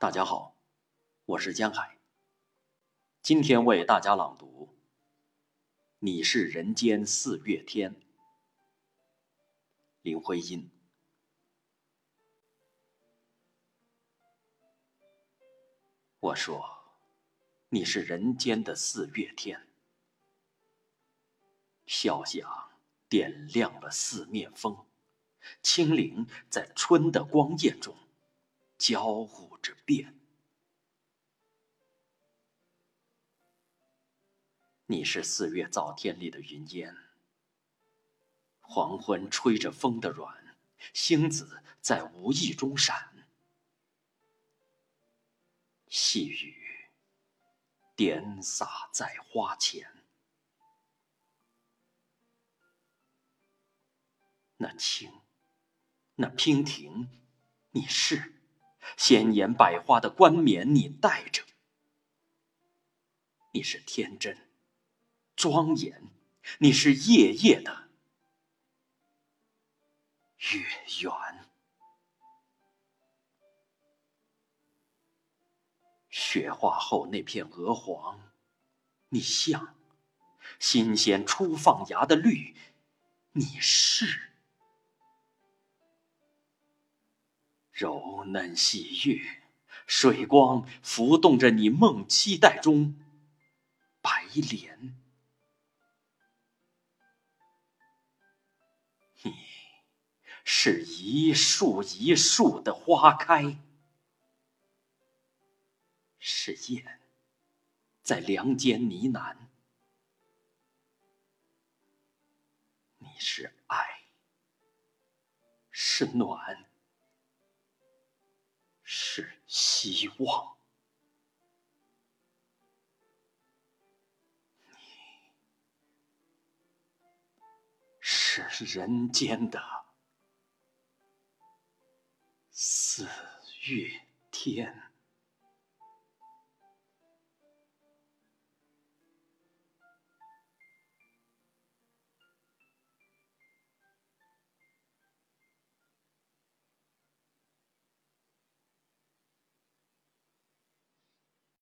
大家好，我是江海。今天为大家朗读《你是人间四月天》，林徽因。我说，你是人间的四月天，笑响点亮了四面风，清灵在春的光艳中。交互着变，你是四月早天里的云烟，黄昏吹着风的软，星子在无意中闪，细雨点洒在花前，那青，那娉婷，你是。鲜艳百花的冠冕，你戴着；你是天真、庄严，你是夜夜的月圆。雪化后那片鹅黄，你像；新鲜初放芽的绿，你是。柔嫩细月，水光浮动着你梦期待中白莲。你是一树一树的花开，是燕在梁间呢喃。你是爱，是暖。希望，你是人间的四月天。